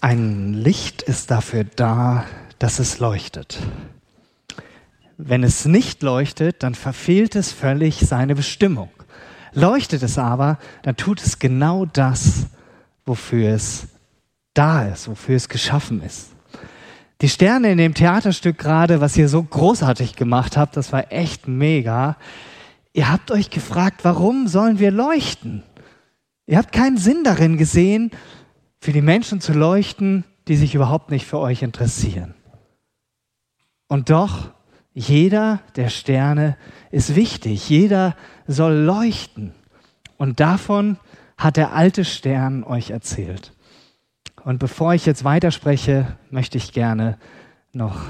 Ein Licht ist dafür da, dass es leuchtet. Wenn es nicht leuchtet, dann verfehlt es völlig seine Bestimmung. Leuchtet es aber, dann tut es genau das, wofür es da ist, wofür es geschaffen ist. Die Sterne in dem Theaterstück gerade, was ihr so großartig gemacht habt, das war echt mega. Ihr habt euch gefragt, warum sollen wir leuchten? Ihr habt keinen Sinn darin gesehen, für die Menschen zu leuchten, die sich überhaupt nicht für euch interessieren. Und doch, jeder der Sterne ist wichtig, jeder soll leuchten. Und davon hat der alte Stern euch erzählt. Und bevor ich jetzt weiterspreche, möchte ich gerne noch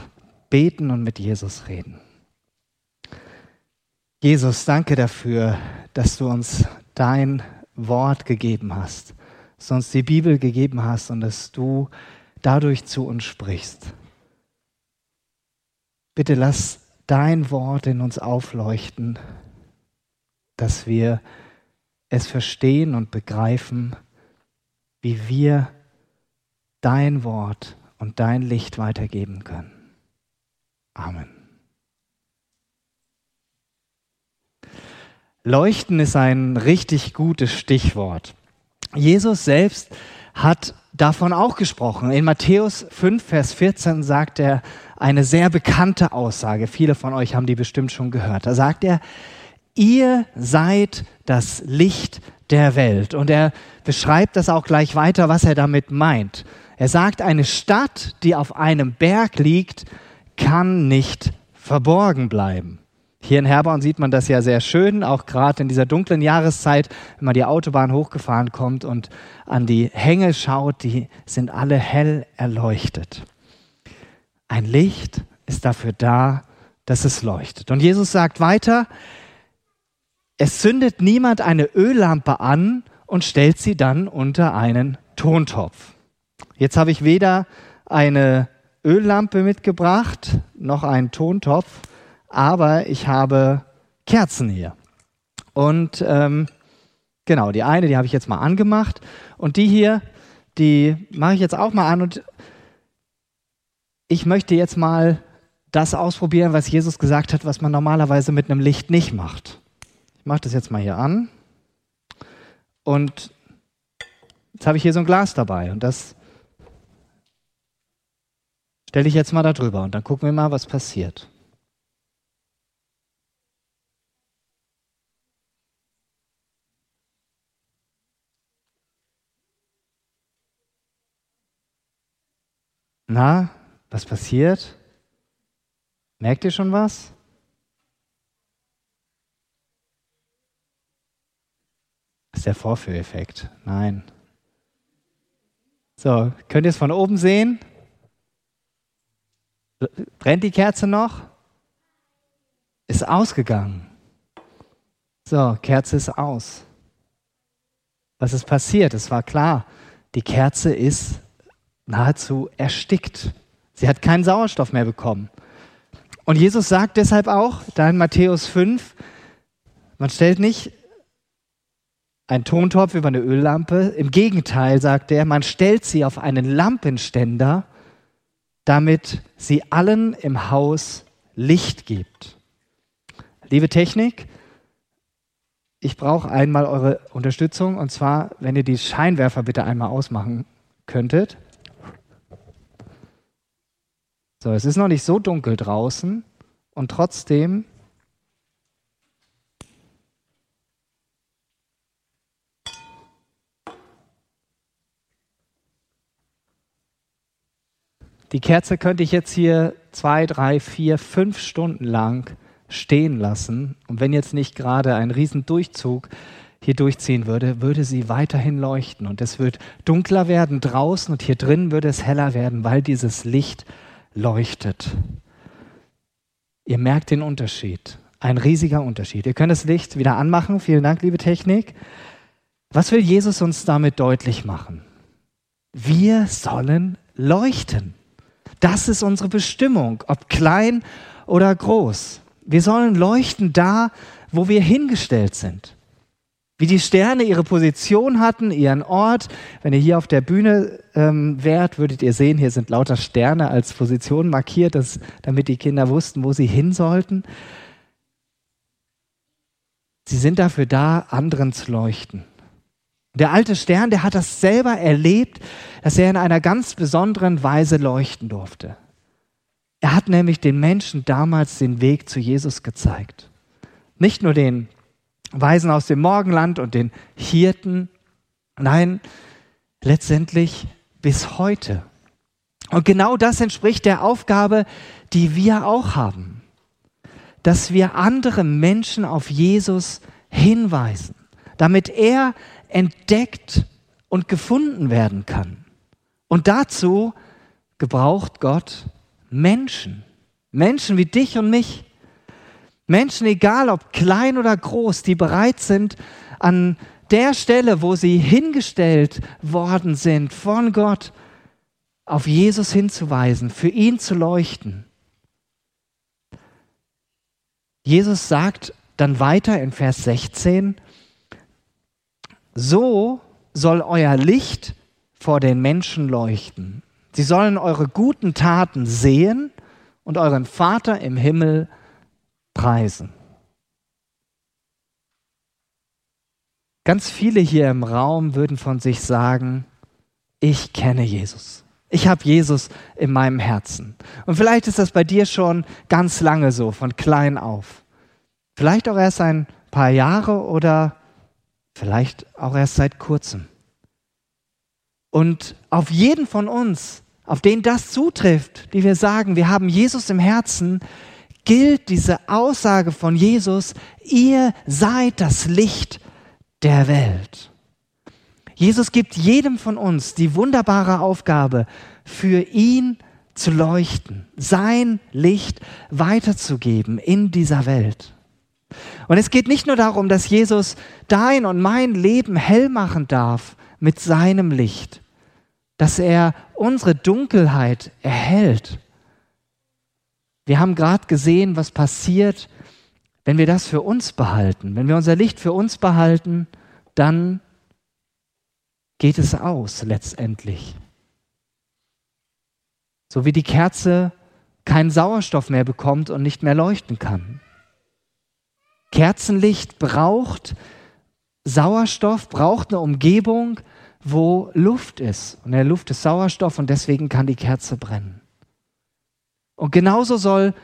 beten und mit Jesus reden. Jesus, danke dafür, dass du uns dein Wort gegeben hast dass du die Bibel gegeben hast und dass du dadurch zu uns sprichst. Bitte lass dein Wort in uns aufleuchten, dass wir es verstehen und begreifen, wie wir dein Wort und dein Licht weitergeben können. Amen. Leuchten ist ein richtig gutes Stichwort. Jesus selbst hat davon auch gesprochen. In Matthäus 5, Vers 14 sagt er eine sehr bekannte Aussage. Viele von euch haben die bestimmt schon gehört. Da sagt er, ihr seid das Licht der Welt. Und er beschreibt das auch gleich weiter, was er damit meint. Er sagt, eine Stadt, die auf einem Berg liegt, kann nicht verborgen bleiben. Hier in Herborn sieht man das ja sehr schön, auch gerade in dieser dunklen Jahreszeit, wenn man die Autobahn hochgefahren kommt und an die Hänge schaut, die sind alle hell erleuchtet. Ein Licht ist dafür da, dass es leuchtet. Und Jesus sagt weiter, es zündet niemand eine Öllampe an und stellt sie dann unter einen Tontopf. Jetzt habe ich weder eine Öllampe mitgebracht noch einen Tontopf aber ich habe Kerzen hier. Und ähm, genau, die eine, die habe ich jetzt mal angemacht. Und die hier, die mache ich jetzt auch mal an. Und ich möchte jetzt mal das ausprobieren, was Jesus gesagt hat, was man normalerweise mit einem Licht nicht macht. Ich mache das jetzt mal hier an. Und jetzt habe ich hier so ein Glas dabei. Und das stelle ich jetzt mal da drüber. Und dann gucken wir mal, was passiert. Na, was passiert? Merkt ihr schon was? Das ist der Vorführeffekt. Nein. So, könnt ihr es von oben sehen? Brennt die Kerze noch? Ist ausgegangen. So, Kerze ist aus. Was ist passiert? Es war klar, die Kerze ist nahezu erstickt. Sie hat keinen Sauerstoff mehr bekommen. Und Jesus sagt deshalb auch, da in Matthäus 5, man stellt nicht einen Tontopf über eine Öllampe. Im Gegenteil, sagt er, man stellt sie auf einen Lampenständer, damit sie allen im Haus Licht gibt. Liebe Technik, ich brauche einmal eure Unterstützung und zwar, wenn ihr die Scheinwerfer bitte einmal ausmachen könntet. So, es ist noch nicht so dunkel draußen und trotzdem Die Kerze könnte ich jetzt hier zwei, drei, vier, fünf Stunden lang stehen lassen. Und wenn jetzt nicht gerade ein Riesendurchzug hier durchziehen würde, würde sie weiterhin leuchten. Und es wird dunkler werden draußen und hier drin würde es heller werden, weil dieses Licht leuchtet. Ihr merkt den Unterschied. Ein riesiger Unterschied. Ihr könnt das Licht wieder anmachen. Vielen Dank, liebe Technik. Was will Jesus uns damit deutlich machen? Wir sollen leuchten. Das ist unsere Bestimmung, ob klein oder groß. Wir sollen leuchten da, wo wir hingestellt sind. Wie die Sterne ihre Position hatten, ihren Ort. Wenn ihr hier auf der Bühne ähm, wärt, würdet ihr sehen, hier sind lauter Sterne als Position markiert, dass, damit die Kinder wussten, wo sie hin sollten. Sie sind dafür da, anderen zu leuchten. Der alte Stern, der hat das selber erlebt, dass er in einer ganz besonderen Weise leuchten durfte. Er hat nämlich den Menschen damals den Weg zu Jesus gezeigt. Nicht nur den Weisen aus dem Morgenland und den Hirten. Nein, letztendlich bis heute. Und genau das entspricht der Aufgabe, die wir auch haben. Dass wir andere Menschen auf Jesus hinweisen, damit er entdeckt und gefunden werden kann. Und dazu gebraucht Gott Menschen. Menschen wie dich und mich. Menschen, egal ob klein oder groß, die bereit sind, an der Stelle, wo sie hingestellt worden sind von Gott, auf Jesus hinzuweisen, für ihn zu leuchten. Jesus sagt dann weiter in Vers 16, so soll euer Licht vor den Menschen leuchten. Sie sollen eure guten Taten sehen und euren Vater im Himmel preisen. Ganz viele hier im Raum würden von sich sagen, ich kenne Jesus. Ich habe Jesus in meinem Herzen. Und vielleicht ist das bei dir schon ganz lange so, von klein auf. Vielleicht auch erst ein paar Jahre oder vielleicht auch erst seit kurzem. Und auf jeden von uns, auf den das zutrifft, die wir sagen, wir haben Jesus im Herzen, gilt diese Aussage von Jesus, ihr seid das Licht der Welt. Jesus gibt jedem von uns die wunderbare Aufgabe, für ihn zu leuchten, sein Licht weiterzugeben in dieser Welt. Und es geht nicht nur darum, dass Jesus dein und mein Leben hell machen darf mit seinem Licht, dass er unsere Dunkelheit erhält, wir haben gerade gesehen, was passiert, wenn wir das für uns behalten. Wenn wir unser Licht für uns behalten, dann geht es aus letztendlich. So wie die Kerze keinen Sauerstoff mehr bekommt und nicht mehr leuchten kann. Kerzenlicht braucht Sauerstoff, braucht eine Umgebung, wo Luft ist. Und in der Luft ist Sauerstoff und deswegen kann die Kerze brennen. Und genauso soll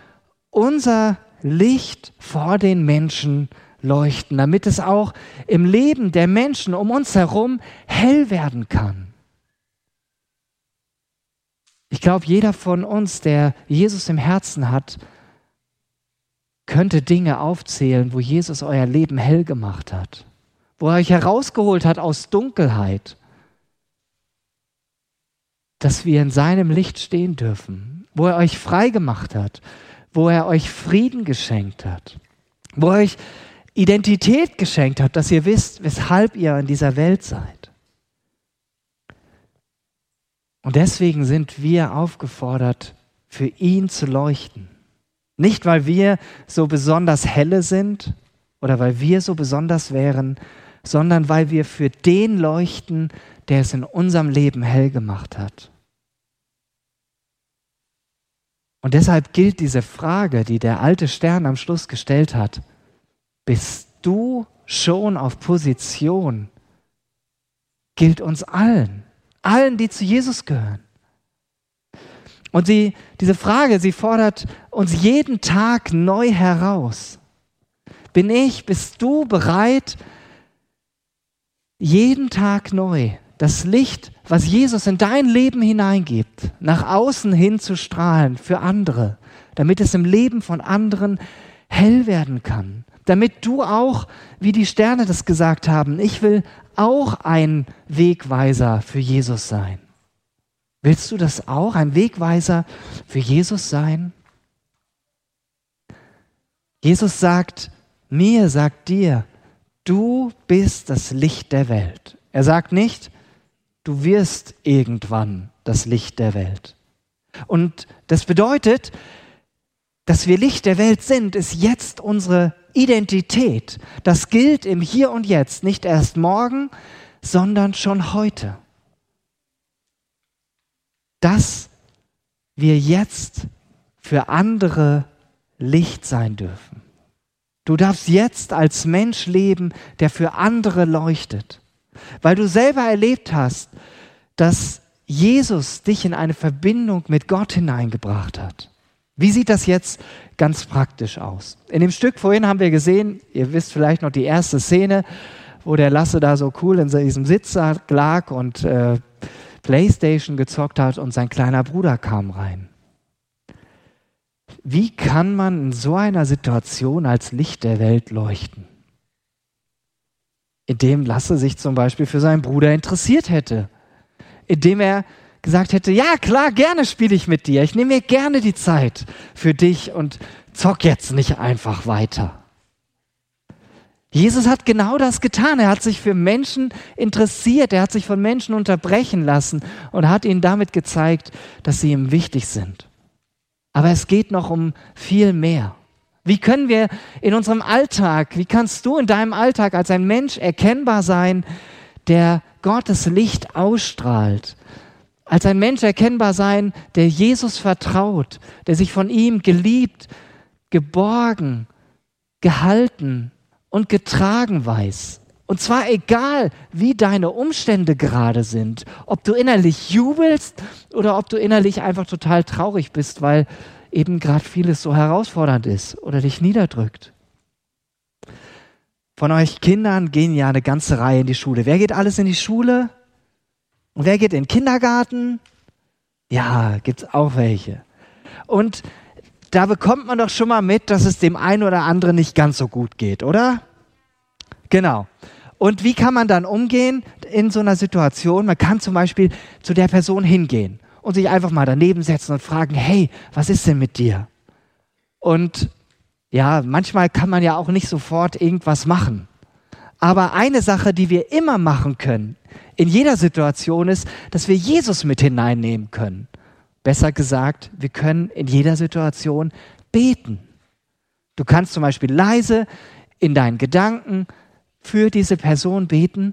unser Licht vor den Menschen leuchten, damit es auch im Leben der Menschen um uns herum hell werden kann. Ich glaube, jeder von uns, der Jesus im Herzen hat, könnte Dinge aufzählen, wo Jesus euer Leben hell gemacht hat, wo er euch herausgeholt hat aus Dunkelheit, dass wir in seinem Licht stehen dürfen, wo er euch frei gemacht hat, wo er euch Frieden geschenkt hat, wo er euch Identität geschenkt hat, dass ihr wisst, weshalb ihr in dieser Welt seid. Und deswegen sind wir aufgefordert, für ihn zu leuchten. Nicht, weil wir so besonders helle sind oder weil wir so besonders wären, sondern weil wir für den leuchten, der es in unserem Leben hell gemacht hat. Und deshalb gilt diese Frage, die der alte Stern am Schluss gestellt hat, bist du schon auf Position? Gilt uns allen, allen, die zu Jesus gehören. Und sie, diese Frage, sie fordert uns jeden Tag neu heraus. Bin ich, bist du bereit, jeden Tag neu das Licht, was Jesus in dein Leben hineingibt, nach außen hin zu strahlen für andere, damit es im Leben von anderen hell werden kann. Damit du auch, wie die Sterne das gesagt haben, ich will auch ein Wegweiser für Jesus sein. Willst du das auch, ein Wegweiser für Jesus sein? Jesus sagt mir, sagt dir, du bist das Licht der Welt. Er sagt nicht, du wirst irgendwann das Licht der Welt. Und das bedeutet, dass wir Licht der Welt sind, ist jetzt unsere Identität. Das gilt im Hier und Jetzt, nicht erst morgen, sondern schon heute. Dass wir jetzt für andere Licht sein dürfen. Du darfst jetzt als Mensch leben, der für andere leuchtet, weil du selber erlebt hast, dass Jesus dich in eine Verbindung mit Gott hineingebracht hat. Wie sieht das jetzt ganz praktisch aus? In dem Stück vorhin haben wir gesehen, ihr wisst vielleicht noch die erste Szene, wo der Lasse da so cool in diesem Sitz lag und äh, Playstation gezockt hat und sein kleiner Bruder kam rein. Wie kann man in so einer Situation als Licht der Welt leuchten? Indem Lasse sich zum Beispiel für seinen Bruder interessiert hätte. Indem er gesagt hätte, ja klar, gerne spiele ich mit dir, ich nehme mir gerne die Zeit für dich und zock jetzt nicht einfach weiter. Jesus hat genau das getan. Er hat sich für Menschen interessiert. Er hat sich von Menschen unterbrechen lassen und hat ihnen damit gezeigt, dass sie ihm wichtig sind. Aber es geht noch um viel mehr. Wie können wir in unserem Alltag, wie kannst du in deinem Alltag als ein Mensch erkennbar sein, der Gottes Licht ausstrahlt, als ein Mensch erkennbar sein, der Jesus vertraut, der sich von ihm geliebt, geborgen, gehalten und getragen weiß. Und zwar egal, wie deine Umstände gerade sind, ob du innerlich jubelst oder ob du innerlich einfach total traurig bist, weil eben gerade vieles so herausfordernd ist oder dich niederdrückt. Von euch Kindern gehen ja eine ganze Reihe in die Schule. Wer geht alles in die Schule? Und wer geht in den Kindergarten? Ja, gibt's auch welche. Und da bekommt man doch schon mal mit, dass es dem einen oder anderen nicht ganz so gut geht, oder? Genau. Und wie kann man dann umgehen in so einer Situation? Man kann zum Beispiel zu der Person hingehen und sich einfach mal daneben setzen und fragen, hey, was ist denn mit dir? Und ja, manchmal kann man ja auch nicht sofort irgendwas machen. Aber eine Sache, die wir immer machen können, in jeder Situation ist, dass wir Jesus mit hineinnehmen können. Besser gesagt, wir können in jeder Situation beten. Du kannst zum Beispiel leise in deinen Gedanken für diese Person beten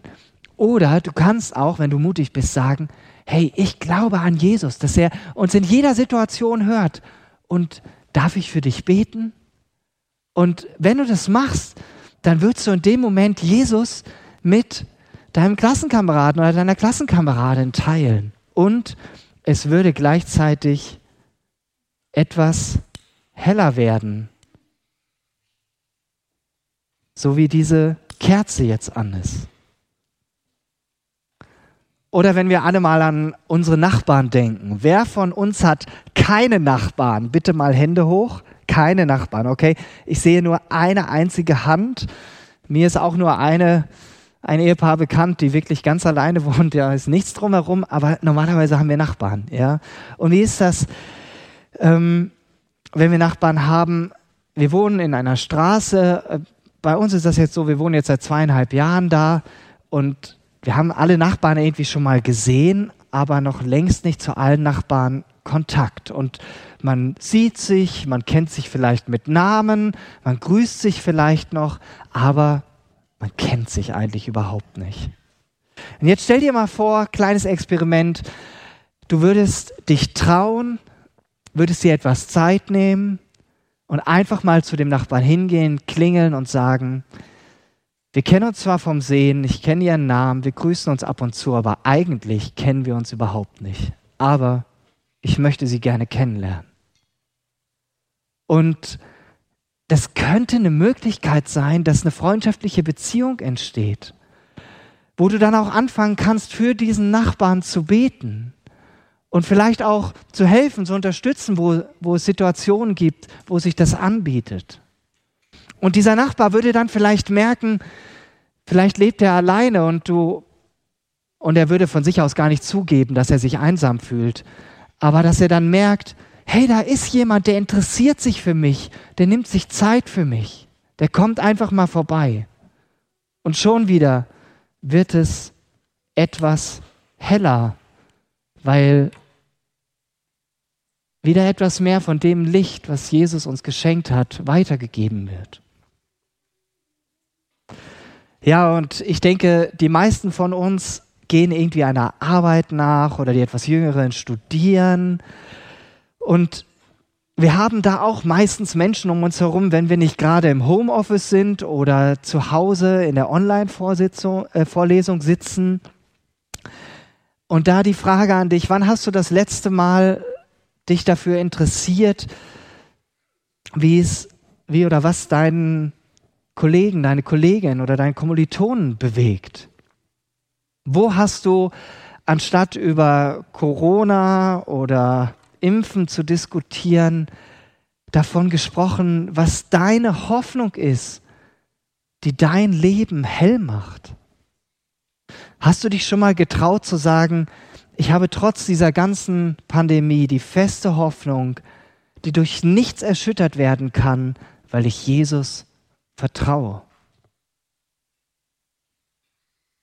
oder du kannst auch, wenn du mutig bist, sagen, hey, ich glaube an Jesus, dass er uns in jeder Situation hört und darf ich für dich beten? Und wenn du das machst, dann würdest du in dem Moment Jesus mit deinem Klassenkameraden oder deiner Klassenkameradin teilen. Und es würde gleichzeitig etwas heller werden. So wie diese Kerze jetzt an ist. Oder wenn wir alle mal an unsere Nachbarn denken. Wer von uns hat keine Nachbarn? Bitte mal Hände hoch. Keine Nachbarn, okay? Ich sehe nur eine einzige Hand. Mir ist auch nur eine ein Ehepaar bekannt, die wirklich ganz alleine wohnt, da ist nichts drumherum, aber normalerweise haben wir Nachbarn, ja. Und wie ist das, ähm, wenn wir Nachbarn haben? Wir wohnen in einer Straße, äh, bei uns ist das jetzt so, wir wohnen jetzt seit zweieinhalb Jahren da und wir haben alle Nachbarn irgendwie schon mal gesehen, aber noch längst nicht zu allen Nachbarn Kontakt. Und man sieht sich, man kennt sich vielleicht mit Namen, man grüßt sich vielleicht noch, aber man kennt sich eigentlich überhaupt nicht. Und jetzt stell dir mal vor, kleines Experiment, du würdest dich trauen, würdest dir etwas Zeit nehmen und einfach mal zu dem Nachbarn hingehen, klingeln und sagen, wir kennen uns zwar vom Sehen, ich kenne ihren Namen, wir grüßen uns ab und zu, aber eigentlich kennen wir uns überhaupt nicht. Aber ich möchte sie gerne kennenlernen. Und das könnte eine Möglichkeit sein, dass eine freundschaftliche Beziehung entsteht, wo du dann auch anfangen kannst, für diesen Nachbarn zu beten und vielleicht auch zu helfen, zu unterstützen, wo, wo es Situationen gibt, wo sich das anbietet. Und dieser Nachbar würde dann vielleicht merken, vielleicht lebt er alleine und du und er würde von sich aus gar nicht zugeben, dass er sich einsam fühlt, aber dass er dann merkt, hey, da ist jemand, der interessiert sich für mich, der nimmt sich Zeit für mich, der kommt einfach mal vorbei. Und schon wieder wird es etwas heller, weil wieder etwas mehr von dem Licht, was Jesus uns geschenkt hat, weitergegeben wird. Ja, und ich denke, die meisten von uns gehen irgendwie einer Arbeit nach oder die etwas Jüngeren studieren. Und wir haben da auch meistens Menschen um uns herum, wenn wir nicht gerade im Homeoffice sind oder zu Hause in der Online-Vorlesung äh, sitzen. Und da die Frage an dich, wann hast du das letzte Mal dich dafür interessiert, wie es, wie oder was deinen Kollegen, deine Kollegin oder deinen Kommilitonen bewegt? Wo hast du, anstatt über Corona oder Impfen zu diskutieren, davon gesprochen, was deine Hoffnung ist, die dein Leben hell macht? Hast du dich schon mal getraut zu sagen, ich habe trotz dieser ganzen Pandemie die feste Hoffnung, die durch nichts erschüttert werden kann, weil ich Jesus vertraue.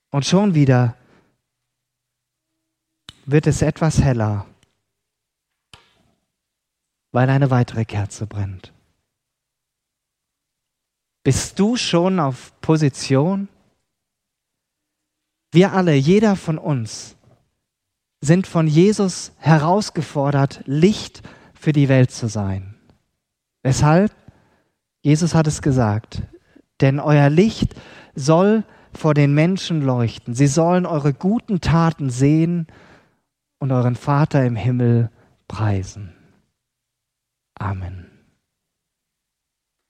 Und schon wieder wird es etwas heller, weil eine weitere Kerze brennt. Bist du schon auf Position? Wir alle, jeder von uns, sind von Jesus herausgefordert, Licht für die Welt zu sein. Weshalb? Jesus hat es gesagt, denn euer Licht soll vor den Menschen leuchten. Sie sollen eure guten Taten sehen und euren Vater im Himmel preisen. Amen.